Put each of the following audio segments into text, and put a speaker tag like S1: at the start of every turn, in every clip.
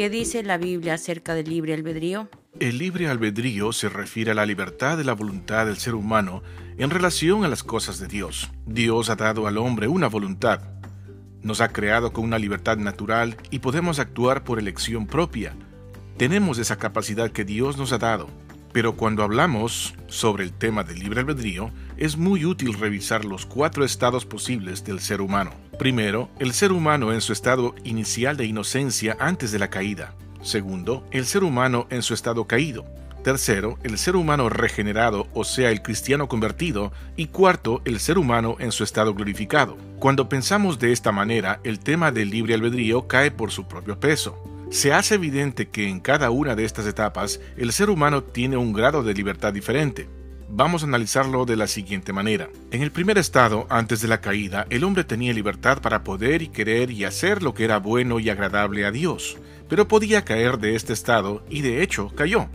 S1: ¿Qué dice la Biblia acerca del libre albedrío?
S2: El libre albedrío se refiere a la libertad de la voluntad del ser humano en relación a las cosas de Dios. Dios ha dado al hombre una voluntad. Nos ha creado con una libertad natural y podemos actuar por elección propia. Tenemos esa capacidad que Dios nos ha dado. Pero cuando hablamos sobre el tema del libre albedrío, es muy útil revisar los cuatro estados posibles del ser humano. Primero, el ser humano en su estado inicial de inocencia antes de la caída. Segundo, el ser humano en su estado caído. Tercero, el ser humano regenerado, o sea, el cristiano convertido. Y cuarto, el ser humano en su estado glorificado. Cuando pensamos de esta manera, el tema del libre albedrío cae por su propio peso se hace evidente que en cada una de estas etapas el ser humano tiene un grado de libertad diferente. Vamos a analizarlo de la siguiente manera. En el primer estado, antes de la caída, el hombre tenía libertad para poder y querer y hacer lo que era bueno y agradable a Dios, pero podía caer de este estado y de hecho cayó.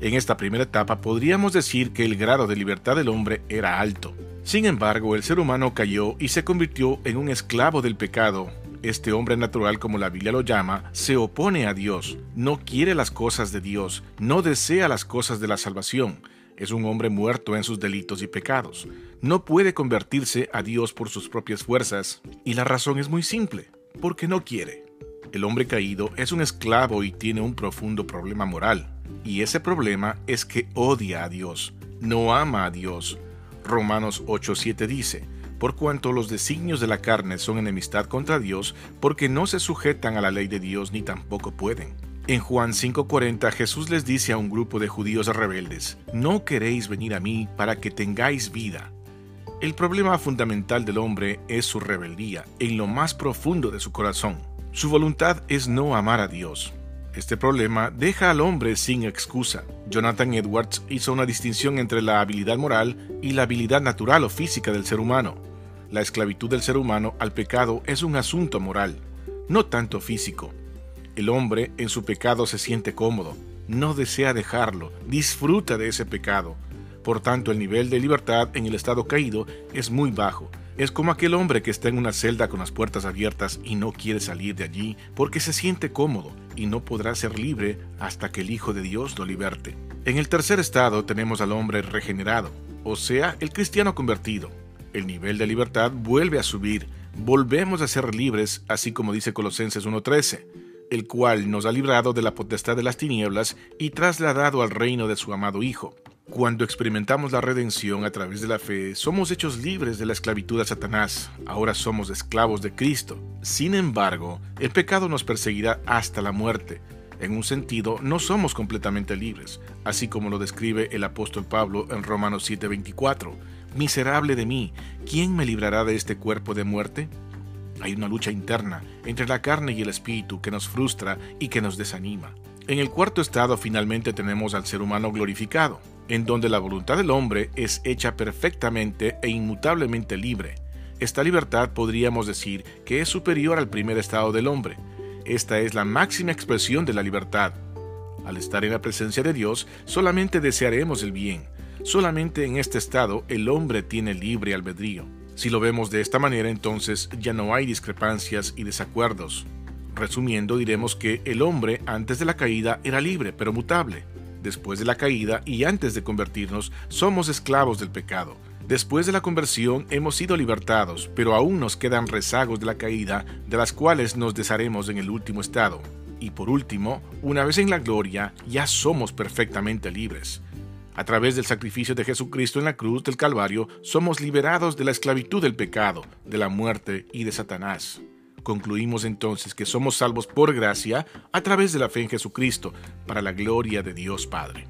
S2: En esta primera etapa podríamos decir que el grado de libertad del hombre era alto. Sin embargo, el ser humano cayó y se convirtió en un esclavo del pecado, este hombre natural, como la Biblia lo llama, se opone a Dios, no quiere las cosas de Dios, no desea las cosas de la salvación. Es un hombre muerto en sus delitos y pecados. No puede convertirse a Dios por sus propias fuerzas, y la razón es muy simple, porque no quiere. El hombre caído es un esclavo y tiene un profundo problema moral, y ese problema es que odia a Dios, no ama a Dios. Romanos 8:7 dice, por cuanto los designios de la carne son enemistad contra Dios, porque no se sujetan a la ley de Dios ni tampoco pueden. En Juan 5:40 Jesús les dice a un grupo de judíos rebeldes, No queréis venir a mí para que tengáis vida. El problema fundamental del hombre es su rebeldía en lo más profundo de su corazón. Su voluntad es no amar a Dios. Este problema deja al hombre sin excusa. Jonathan Edwards hizo una distinción entre la habilidad moral y la habilidad natural o física del ser humano. La esclavitud del ser humano al pecado es un asunto moral, no tanto físico. El hombre en su pecado se siente cómodo, no desea dejarlo, disfruta de ese pecado. Por tanto, el nivel de libertad en el estado caído es muy bajo. Es como aquel hombre que está en una celda con las puertas abiertas y no quiere salir de allí porque se siente cómodo y no podrá ser libre hasta que el Hijo de Dios lo liberte. En el tercer estado tenemos al hombre regenerado, o sea, el cristiano convertido el nivel de libertad vuelve a subir, volvemos a ser libres, así como dice Colosenses 1.13, el cual nos ha librado de la potestad de las tinieblas y trasladado al reino de su amado Hijo. Cuando experimentamos la redención a través de la fe, somos hechos libres de la esclavitud a Satanás. Ahora somos esclavos de Cristo. Sin embargo, el pecado nos perseguirá hasta la muerte. En un sentido, no somos completamente libres, así como lo describe el apóstol Pablo en Romanos 7:24 Miserable de mí, ¿quién me librará de este cuerpo de muerte? Hay una lucha interna entre la carne y el espíritu que nos frustra y que nos desanima. En el cuarto estado finalmente tenemos al ser humano glorificado, en donde la voluntad del hombre es hecha perfectamente e inmutablemente libre. Esta libertad podríamos decir que es superior al primer estado del hombre. Esta es la máxima expresión de la libertad. Al estar en la presencia de Dios, solamente desearemos el bien, Solamente en este estado el hombre tiene libre albedrío. Si lo vemos de esta manera, entonces ya no hay discrepancias y desacuerdos. Resumiendo, diremos que el hombre antes de la caída era libre, pero mutable. Después de la caída y antes de convertirnos, somos esclavos del pecado. Después de la conversión hemos sido libertados, pero aún nos quedan rezagos de la caída, de las cuales nos desharemos en el último estado. Y por último, una vez en la gloria, ya somos perfectamente libres. A través del sacrificio de Jesucristo en la cruz del Calvario, somos liberados de la esclavitud del pecado, de la muerte y de Satanás. Concluimos entonces que somos salvos por gracia a través de la fe en Jesucristo, para la gloria de Dios Padre.